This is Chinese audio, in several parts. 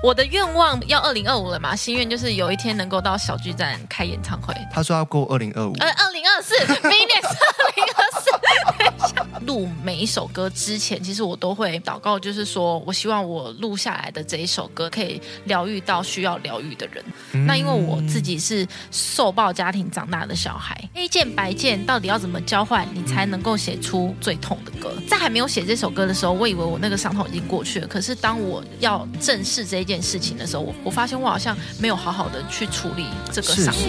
我的愿望要二零二五了嘛，心愿就是有一天能够到小巨蛋开演唱会。他说要过二零二五，呃，二零二四，明年是二零二四。录每一首歌之前，其实我都会祷告，就是说我希望我录下来的这一首歌可以疗愈到需要疗愈的人。那因为我自己是受暴家庭长大的小孩，黑键白键到底要怎么交换，你才能够写出最痛的歌？在还没有写这首歌的时候，我以为我那个伤痛已经过去了。可是当我要正视这一件事情的时候，我我发现我好像没有好好的去处理这个伤口。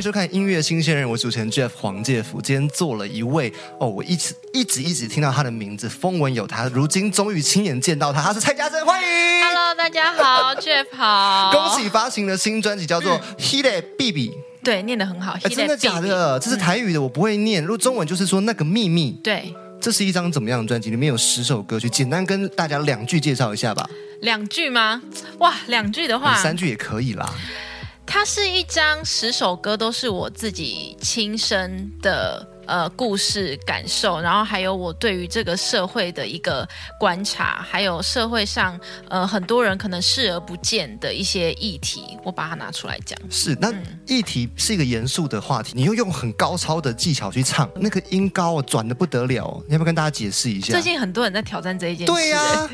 收看音乐新鲜人，我是主持人 Jeff 黄介甫。今天做了一位哦，我一直一直一直听到他的名字，风闻有他，如今终于亲眼见到他，他是蔡家珍，欢迎。Hello，大家好，Jeff 好，恭喜发行的新专辑叫做《Hile B B》，对，念的很好，哎，真的假的？这是台语的，我不会念。如果中文就是说那个秘密。对，这是一张怎么样的专辑？里面有十首歌曲，简单跟大家两句介绍一下吧。两句吗？哇，两句的话，三句也可以啦。它是一张十首歌，都是我自己亲身的呃故事感受，然后还有我对于这个社会的一个观察，还有社会上呃很多人可能视而不见的一些议题，我把它拿出来讲。是，那议题是一个严肃的话题，你又用很高超的技巧去唱，那个音高哦转的不得了哦，你要不要跟大家解释一下？最近很多人在挑战这一件事，对 呀、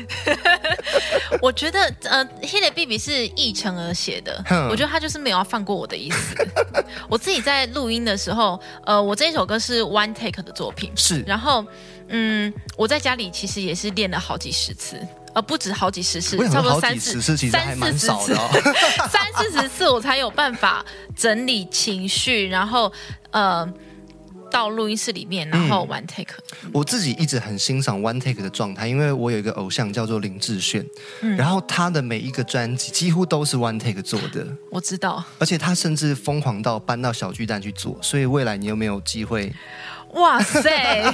我觉得呃，《黑的 B B》是译成而写的，我觉得他就是没有要放过我的意思。我自己在录音的时候，呃，我这一首歌是 one take 的作品，是然后嗯，我在家里其实也是练了好几十次。呃，不止好几十次差不多三四十次，三四十次。三四十次我才有办法整理情绪，然后呃到录音室里面，然后 one take。我自己一直很欣赏 One Take 的状态，因为我有一个偶像叫做林志炫，嗯然后他的每一个专辑几乎都是 One Take 做的，我知道，而且他甚至疯狂到搬到小巨蛋去做，所以未来你有没有机会？哇塞！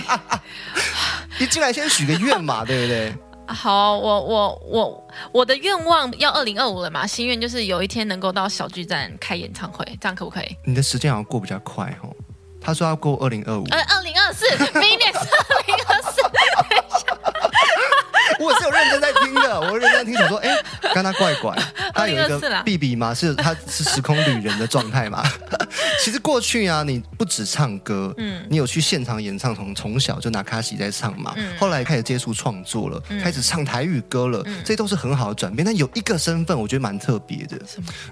你进来先许个愿嘛，对不对？好，我我我我的愿望要二零二五了嘛，心愿就是有一天能够到小巨蛋开演唱会，这样可不可以？你的时间好像过比较快哦。他说要过二零二五，呃，二零二四，明年是二零二四。我是有认真在听的，我认真在听，想说，哎，刚刚怪怪，他有一个啦 B B 吗？是他是时空旅人的状态嘛？其实过去啊，你不止唱歌，嗯，你有去现场演唱，从从小就拿卡西在唱嘛，后来开始接触创作了，开始唱台语歌了，这都是很好的转变。但有一个身份，我觉得蛮特别的，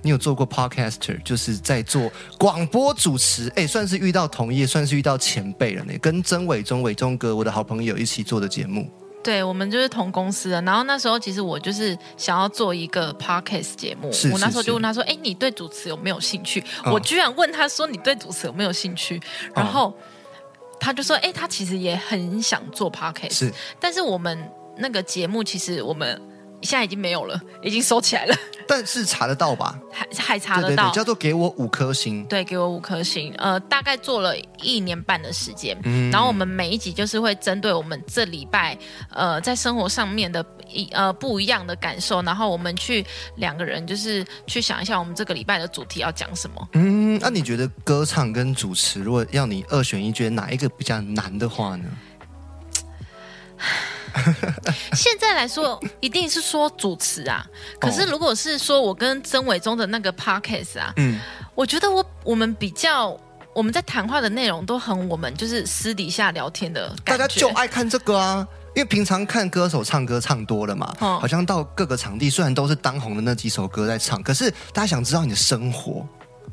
你有做过 podcaster，就是在做广播主持，哎，算是遇到同业，算是遇到前辈了呢。跟曾伟忠、伟忠哥，我的好朋友一起做的节目。对，我们就是同公司的。然后那时候其实我就是想要做一个 podcast 节目，是我那时候就问他说：“哎，你对主持有没有兴趣？”哦我居然问他说：“你对主持有没有兴趣？”然后他就说：“哎，他其实也很想做 podcast，是但是我们那个节目其实我们现在已经没有了，已经收起来了，但是查得到吧？还还查得到。对对对，叫做给我五颗星。对，给我五颗星。呃，大概做了一年半的时间，嗯然后我们每一集就是会针对我们这礼拜呃在生活上面的一呃不一样的感受，然后我们去两个人就是去想一下我们这个礼拜的主题要讲什么。嗯，那你觉得歌唱跟主持，如果要你二选一，觉得哪一个比较难的话呢？现在来说，一定是说主持啊。可是如果是说我跟曾伟忠的那个 podcast 啊，嗯，我觉得我我们比较。我们在谈话的内容都很我们就是私底下聊天的大感觉，家就爱看这个啊。因为平常看歌手唱歌唱多了嘛，哦好像到各个场地，虽然都是当红的那几首歌在唱，可是大家想知道你的生活、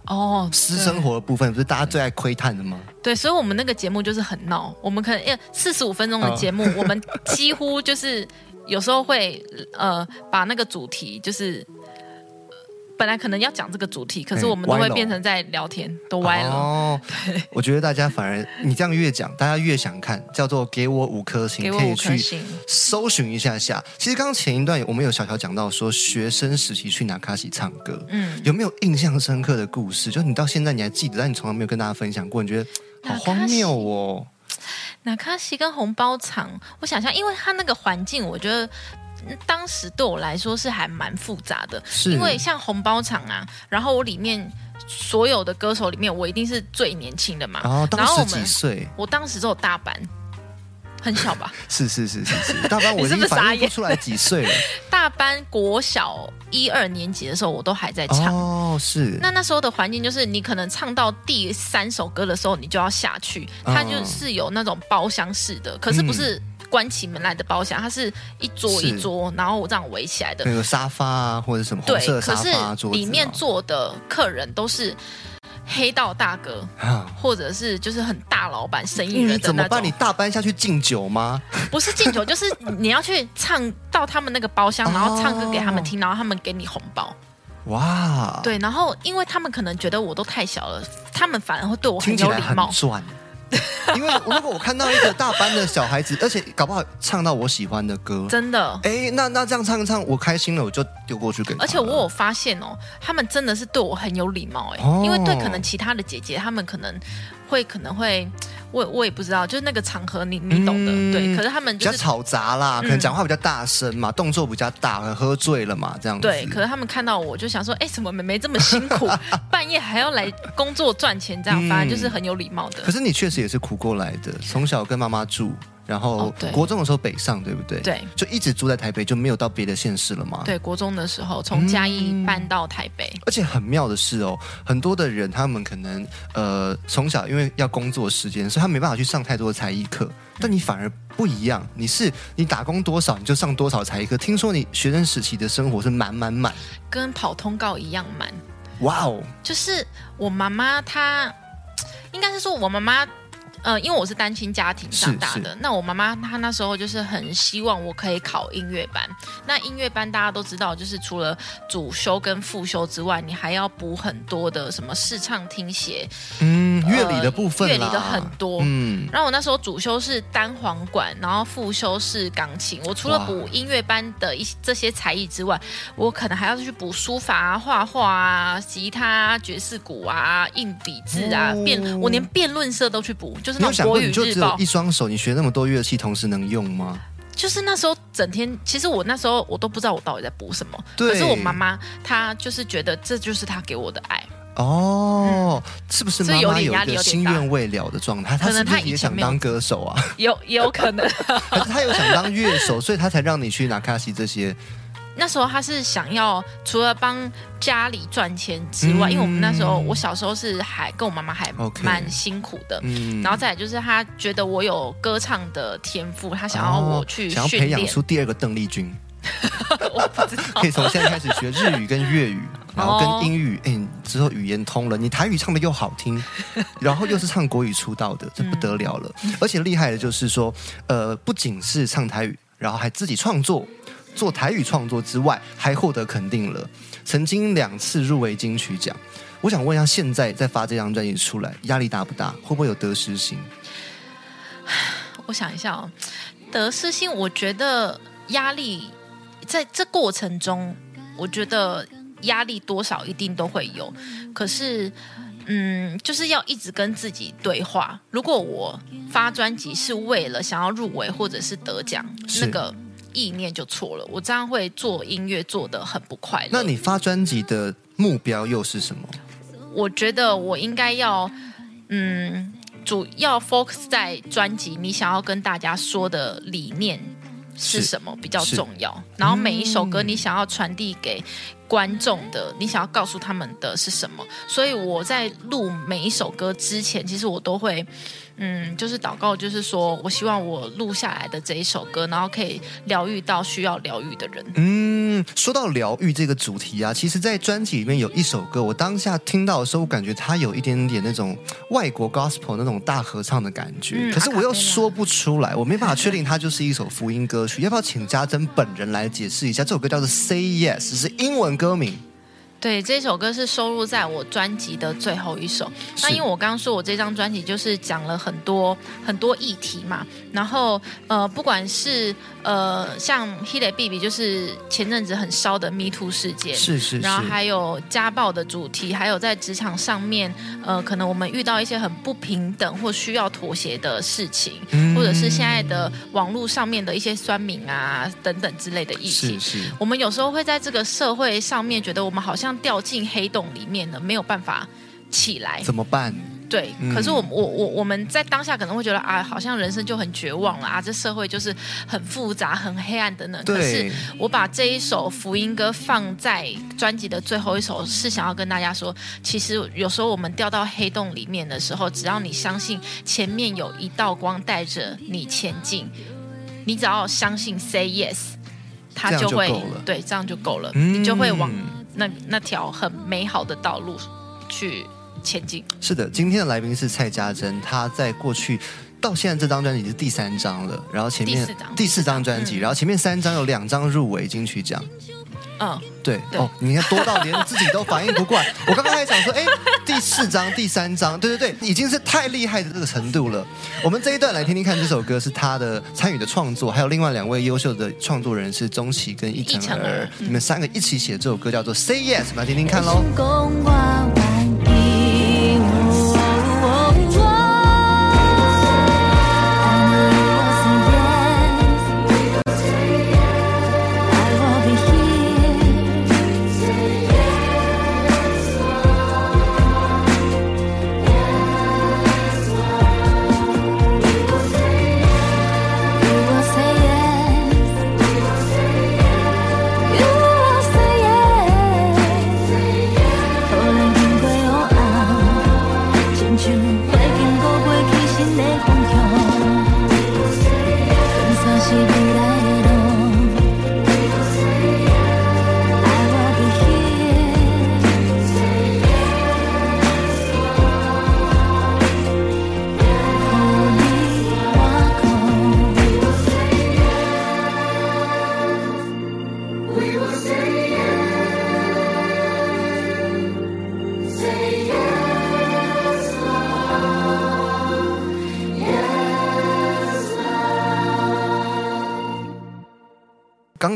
哦，私生活的部分，不是大家最爱窥探的吗？对，所以我们那个节目就是很闹，我们可能因四十五分钟的节目，我们几乎就是有时候会呃把那个主题就是。呃本来可能要讲这个主题，可是哎我们都会变成在聊天，都歪了。哦，我觉得大家反而你这样越讲，大家越想看，叫做给我五颗星，可以去。搜寻一下下。其实刚刚前一段我们有小小讲到说，学生时期去拿卡西唱歌，嗯，有没有印象深刻的故事？就你到现在你还记得，但你从来没有跟大家分享过，你觉得好荒谬哦。纳卡西跟红包场，我想象，因为它那个环境，我觉得嗯当时对我来说是还蛮复杂的，是因为像红包场啊，然后我里面所有的歌手里面，我一定是最年轻的嘛，然后当时几岁？我当时只有大班，很小吧，是是是是是，大班 我已经反应不出来几岁了。大班国小一二年级的时候，我都还在唱。哦，是那那时候的环境就是，你可能唱到第三首歌的时候，你就要下去。它就是有那种包厢式的，可是不是关起门来的包厢，它是一桌一桌，然后我这样围起来的。那个沙发啊，或者什么红对色，沙可是里面坐的客人都是黑道大哥，啊。或者是就是很大老板、生意人的那怎么办？你。大班下去敬酒吗？不是敬酒，就是你要去唱到他们那个包厢，然后唱歌给他们听，然后他们给你红包。哇，，对，然后因为他们可能觉得我都太小了，他们反而会对我很有礼貌。赚。因为如果我看到一个大班的小孩子，而且搞不好唱到我喜欢的歌，真的。哎，那那这样唱一唱，我开心了，我就丢过去给。而且我有发现哦，他们真的是对我很有礼貌哎，哦因为对可能其他的姐姐，他们可能会可能会，我我也不知道，就是那个场合你你懂的，嗯对。可是他们就是比较吵杂啦，可能讲话比较大声嘛，动作比较大，喝醉了嘛，这样子。对，可是他们看到我就想说，哎，怎么妹妹这么辛苦，半夜还要来工作赚钱，这样，嗯反正就是很有礼貌的可。是你确实也是苦过来的，从小跟妈妈住，然后国中的时候北上，对不对？，对就一直住在台北，就没有到别的县市了嘛？。对，国中的时候从嘉义嗯搬到台北，而且很妙的是哦，很多的人他们可能呃从小因为要工作时间，所以他没办法去上太多的才艺课。但你反而不一样，你是你打工多少你就上多少才艺课。听说你学生时期的生活是满满满，跟跑通告一样满。哇哦，就是我妈妈她，应该是说我妈妈。呃，因为我是单亲家庭长大的，那我妈妈她那时候就是很希望我可以考音乐班。那音乐班大家都知道，就是除了主修跟副修之外，你还要补很多的什么视唱听写，嗯，乐理的部分啦、乐理的很多嗯，然后我那时候主修是单簧管，然后副修是钢琴。我除了补音乐班的一这些才艺之外，我可能还要去补书法啊、画画啊、吉他、啊、爵士鼓啊、硬笔字啊、哦辩，我连辩论社都去补，就是那种国语你就只有一。双手，你学那么多乐器，同时能用吗？就是那时候整天，其实我那时候我都不知道我到底在补什么。对可是我妈妈她就是觉得这就是她给我的爱。哦，是不是妈这有点妈有一个心愿未了的状态？她可能她是不是也想当歌手啊？有也有可能，可是他有想当乐手，所以他才让你去拿卡西这些？那时候他是想要除了帮家里赚钱之外，嗯因为我们那时候我小时候是还跟我妈妈还蛮辛苦的。嗯然后再来就是他觉得我有歌唱的天赋，他想要我去哦想要。培养出第二个邓丽君，我不知道可以从现在开始学日语跟粤语，然后哦跟英语，哎、你之后语言通了，你台语唱的又好听，然后又是唱国语出道的，这不得了了。嗯而且厉害的就是说，呃，不仅是唱台语，然后还自己创作。做台语创作之外，还获得肯定了，曾经两次入围金曲奖。我想问一下，现在在发这张专辑出来，压力大不大？会不会有得失心？我想一下哦，得失心，我觉得压力在这过程中，我觉得压力多少一定都会有，可是。嗯，就是要一直跟自己对话。如果我发专辑是为了想要入围或者是得奖，那个意念就错了。我这样会做音乐做的很不快乐。那你发专辑的目标又是什么？我觉得我应该要，嗯，主要 focus 在专辑你想要跟大家说的理念是是什么比较重要，然后每一首歌你想要传递给观众的，你想要告诉他们的是什么。所以我在录每一首歌之前，其实我都会。嗯，就是祷告，就是说我希望我录下来的这一首歌，然后可以疗愈到需要疗愈的人。嗯，说到疗愈这个主题啊，其实，在专辑里面有一首歌，我当下听到的时候，我感觉它有一点点那种 外国 gospel 那种大合唱的感觉，嗯可是我又说不出来，我没办法确定它就是一首福音歌曲。要不要请家珍本人来解释一下？这首歌叫做《Say Yes》，是英文歌名。对，这首歌是收录在我专辑的最后一首。那因为我刚刚说我这张专辑就是讲了很多很多议题嘛，然后呃，不管是呃像 Hit Baby，就是前阵子很烧的 Me Too 事件，是是，然后还有家暴的主题，还有在职场上面，呃，可能我们遇到一些很不平等或需要妥协的事情，或者是现在的网络上面的一些酸民啊等等之类的议题，是是，我们有时候会在这个社会上面觉得我们好像掉进黑洞里面了，没有办法起来。怎么办？对，可是我我我我们在当下可能会觉得啊，好像人生就很绝望了啊，这社会就是很复杂、很黑暗等等。可是我把这一首福音歌放在专辑的最后一首，是想要跟大家说，其实有时候我们掉到黑洞里面的时候，只要你相信前面有一道光带着你前进，你只要相信 say yes，它就会对，这样就够了，你就会往那那条很美好的道路去。前进是的，今天的来宾是蔡家珍，她在过去到现在这张专辑是第三张了，然后前面第四张专辑，然后前面三张有两张入围金曲奖。嗯，对哦，你看多到连自己都反应不过来。我刚刚还想说，哎，第四章、第三章，对对对，已经是太厉害的这个程度了。我们这一段来听听看，这首歌是他的参与的创作，还有另外两位优秀的创作人是钟琦跟一成儿，你们三个一起写这首歌叫做《Say Yes》，来听听看喽。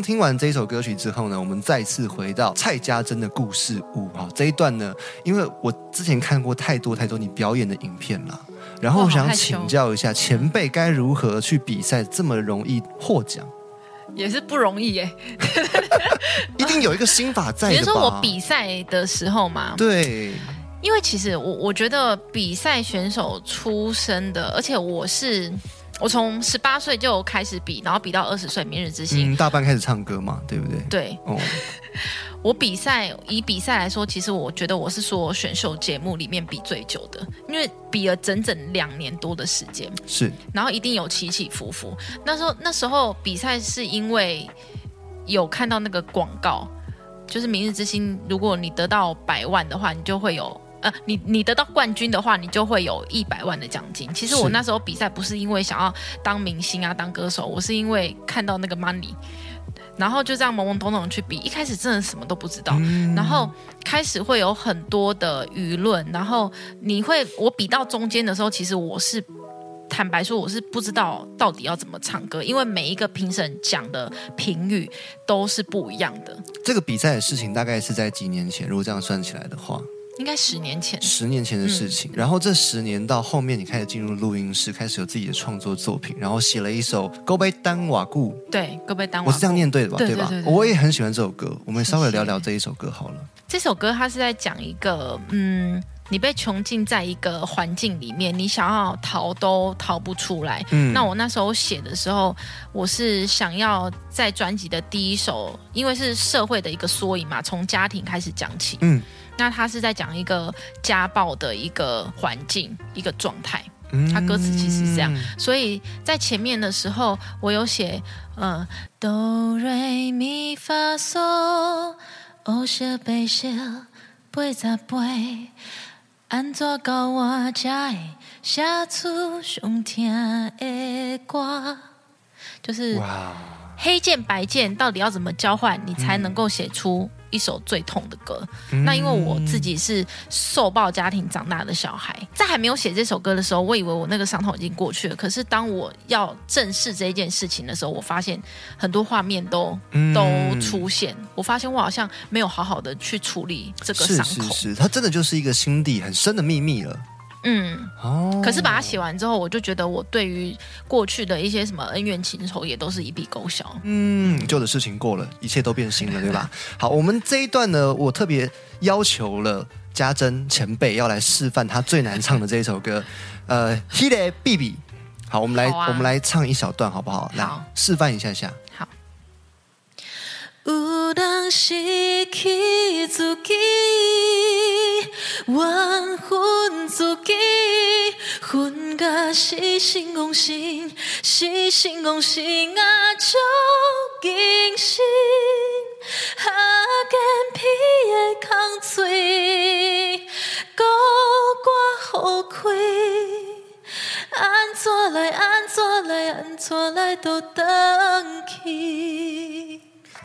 刚听完这首歌曲之后呢，我们再次回到蔡家珍的故事屋哈。这一段呢，因为我之前看过太多太多你表演的影片了，然后我想请教一下前辈，该如何去比赛这么容易获奖？也是不容易耶，一定有一个心法在。比如说我比赛的时候嘛，对，因为其实我我觉得比赛选手出身的，而且我是。我从十八岁就开始比，然后比到二十岁，明日之星。嗯，大半开始唱歌嘛，对不对？对。哦，我比赛以比赛来说，其实我觉得我是说选秀节目里面比最久的，因为比了整整两年多的时间。是。然后一定有起起伏伏。那时候那时候比赛是因为有看到那个广告，就是明日之星，如果你得到百万的话，你就会有。呃，你你得到冠军的话，你就会有一百万的奖金。其实我那时候比赛不是因为想要当明星啊，当歌手，我是因为看到那个 money，然后就这样懵懵懂懂去比。一开始真的什么都不知道，然后开始会有很多的舆论，然后你会我比到中间的时候，其实我是坦白说，我是不知道到底要怎么唱歌，因为每一个评审讲的评语都是不一样的。这个比赛的事情大概是在几年前，如果这样算起来的话。应该十年前，十年前的事情。然后这十年到后面，你开始进入录音室，开始有自己的创作作品，然后写了一首《Go 贝丹瓦固》。对，《Go 贝丹瓦》，我是这样念对的吧？对吧？我也很喜欢这首歌。我们稍微聊聊这一首歌好了。这首歌它是在讲一个，嗯，你被囚禁在一个环境里面，你想要逃都逃不出来。嗯，那我那时候写的时候，我是想要在专辑的第一首，因为是社会的一个缩影嘛，从家庭开始讲起。嗯。那他是在讲一个家暴的一个环境一个状态，他歌词其实是这样，所以在前面的时候我有写，嗯，哆瑞咪发嗦，乌小白小八十八，安怎教我才会写出上听的歌？就是黑键白键到底要怎么交换，你才能够写出？一首最痛的歌。那因为我自己是受暴家庭长大的小孩，在还没有写这首歌的时候，我以为我那个伤痛已经过去了。可是当我要正视这一件事情的时候，我发现很多画面都都出现。我发现我好像没有好好的去处理这个伤口。是是是，它真的就是一个心底很深的秘密了。嗯，哦，可是把它写完之后，我就觉得我对于过去的一些什么恩怨情仇，也都是一笔勾销。嗯，旧的事情过了，一切都变新了，对吧？好，我们这一段呢，我特别要求了家珍前辈要来示范他最难唱的这一首歌，呃，Hit B B。好，我们来，我们来唱一小段，好不好？来示范一下下。好。有人失去自己，缘分自己，分甲是心往心，是心往心啊，足惊心，下间皮的空嘴，孤我好开，安怎来，安怎来，安怎来都等去。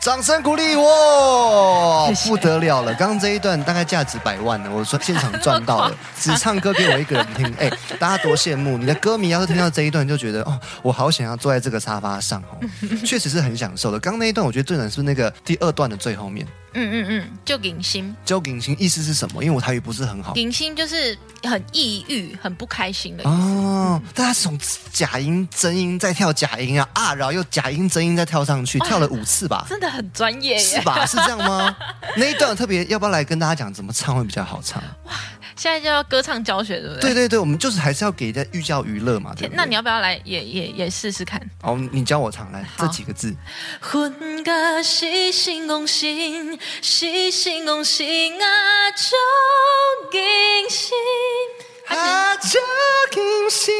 掌声鼓励我，不得了了！刚刚这一段大概价值百万呢，我说现场赚到了，只唱歌给我一个人听，哎，大家多羡慕！你的歌迷要是听到这一段，就觉得哦，我好想要坐在这个沙发上哦，确实是很享受的。刚刚那一段我觉得最难是那个第二段的最后面。嗯嗯嗯，就隐心，就隐心意思是什么？因为我台语不是很好。隐心就是很抑郁、很不开心的意思。哦，大家从假音、真音再跳假音啊啊，然后又假音、真音再跳上去，跳了五次吧？真的很专业，是吧？是这样吗？那一段特别，要不要来跟大家讲怎么唱会比较好唱？哇！现在就要歌唱教学，对不对？对对对，我们就是还是要给人家寓教于乐嘛。那你要不要来也也也试试看？哦，你教我唱来这几个字。分甲是心往心，是心往心啊，足惊心，啊，足惊心。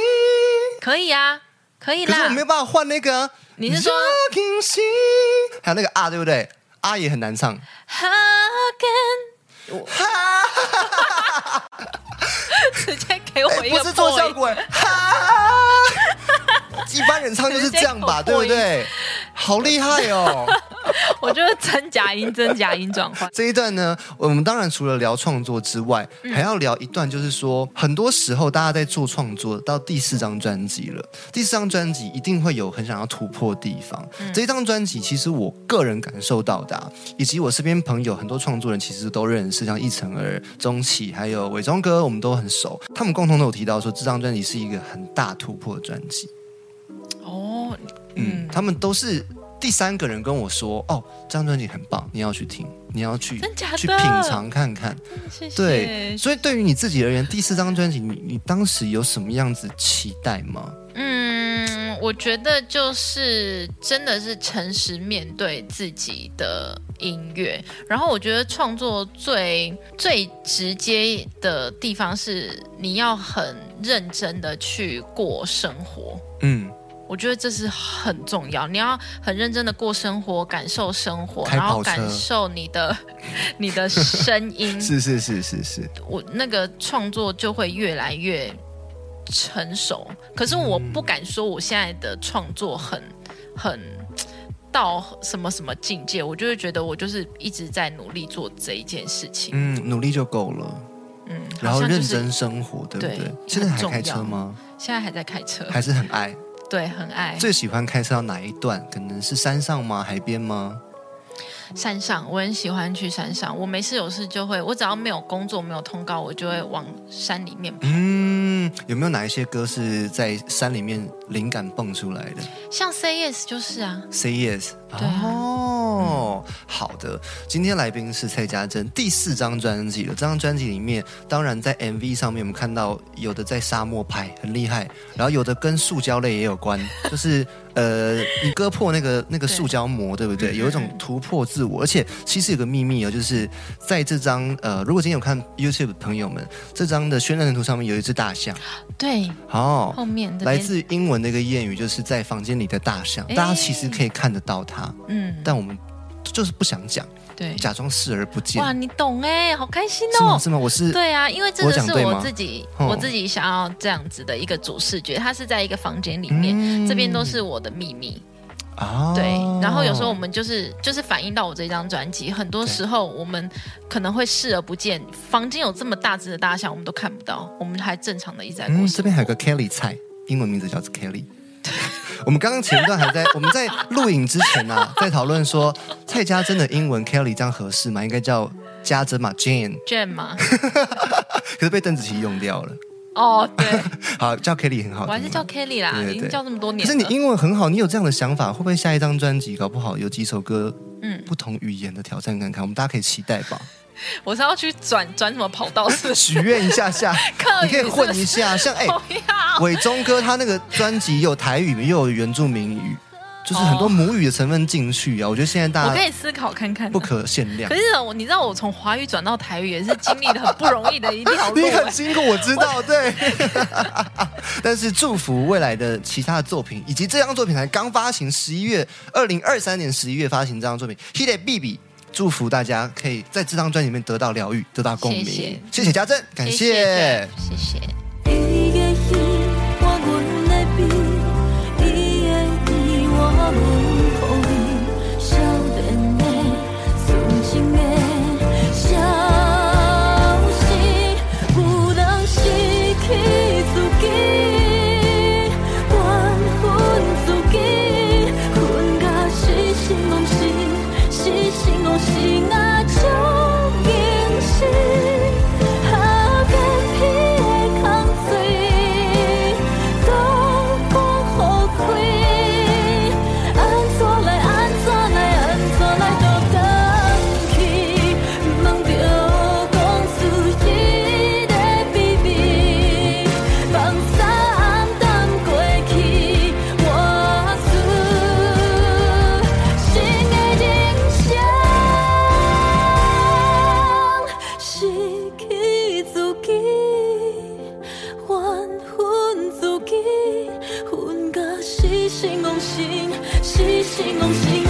可以啊，可以啦。可是我没有办法换那个。你是说？惊心，还有那个啊，对不对？啊也很难唱。哈，直接给我一个，不是做效果，一般人唱就是这样吧，对不对？好厉害哦！我觉得真假音，真假音转换这一段呢，我们当然除了聊创作之外，还要聊一段，就是说，很多时候大家在做创作，到第四张专辑了，第四张专辑一定会有很想要突破的地方。这一张专辑，其实我个人感受到的，以及我身边朋友很多创作人其实都认识，像一成儿、钟启还有伟忠哥，我们都很熟。他们共同都有提到说，这张专辑是一个很大突破的专辑。哦，嗯，他们都是。第三个人跟我说：“哦，这张专辑很棒，你要去听，你要去去品尝看看。”谢谢。对，所以对于你自己而言，第四张专辑，你你当时有什么样子期待吗？嗯，我觉得就是真的是诚实面对自己的音乐。然后我觉得创作最最直接的地方是你要很认真的去过生活。嗯。我觉得这是很重要，你要很认真的过生活，感受生活，然后感受你的 你的声音。是是是是是，我那个创作就会越来越成熟。可是我不敢说我现在的创作很很到什么什么境界，我就会觉得我就是一直在努力做这一件事情。嗯，努力就够了。嗯，然后认真生活，对不对？现在还开车吗？现在还在开车，还是很爱。对，很爱。最喜欢开车到哪一段？可能是山上吗？海边吗？山上，我很喜欢去山上。我没事有事就会，我只要没有工作、没有通告，我就会往山里面跑。嗯，有没有哪一些歌是在山里面灵感蹦出来的？像 Say Yes 就是啊，Say Yes。哦，好的。今天来宾是蔡家珍，第四张专辑了。这张专辑里面，当然在 MV 上面，我们看到有的在沙漠拍，很厉害；然后有的跟塑胶类也有关，就是呃，你割破那个那个塑胶膜，对不对？有一种突破自我。而且其实有个秘密哦，就是在这张呃，如果今天有看 YouTube 的朋友们，这张的宣传图上面有一只大象。对，哦，后面来自英文的一个谚语，就是在房间里的大象，大家其实可以看得到它。嗯，但我们就是不想讲，对，假装视而不见。哇，你懂哎，好开心哦！是吗？是吗？我是对啊，因为这个是我自己，我自己想要这样子的一个主视觉，它是在一个房间里面，这边都是我的秘密。啊，对，然后有时候我们就是就是反映到我这张专辑，很多时候我们可能会视而不见，房间有这么大只的大象，我们都看不到，我们还正常的一直在过这边还有个 Kelly 菜，英文名字叫做 Kelly。我们刚刚前段还在 我们在录影之前啊，在讨论说蔡家珍的英文 Kelly 这样合适吗？应该叫家珍嘛，Jane Jane 嘛，可是被邓紫棋用掉了。哦，对，好，叫 Kelly 很好听。我还是叫 Kelly 啦，对对对已经叫这么多年了。可是你英文很好，你有这样的想法，会不会下一张专辑搞不好有几首歌，嗯不同语言的挑战看看？我们大家可以期待吧。我是要去转转什么跑道是不是？许愿一下下，你可以混一下，像哎，伟忠哥他那个专辑有台语，又有原住民语，就是很多母语的成分进去啊。我觉得现在大家我可以思考看看。不可限量可。是我，你知道我从华语转到台语也是经历了很不容易的一条路、你很哎辛苦，我知道，对。但是祝福未来的其他的作品，以及这张作品才刚发行，十一月二零二三年十一月发行这张作品《Hit B B》，祝福大家可以在这张专辑里面得到疗愈，得到共鸣。谢谢谢谢家珍，感谢谢谢谢谢。não sei.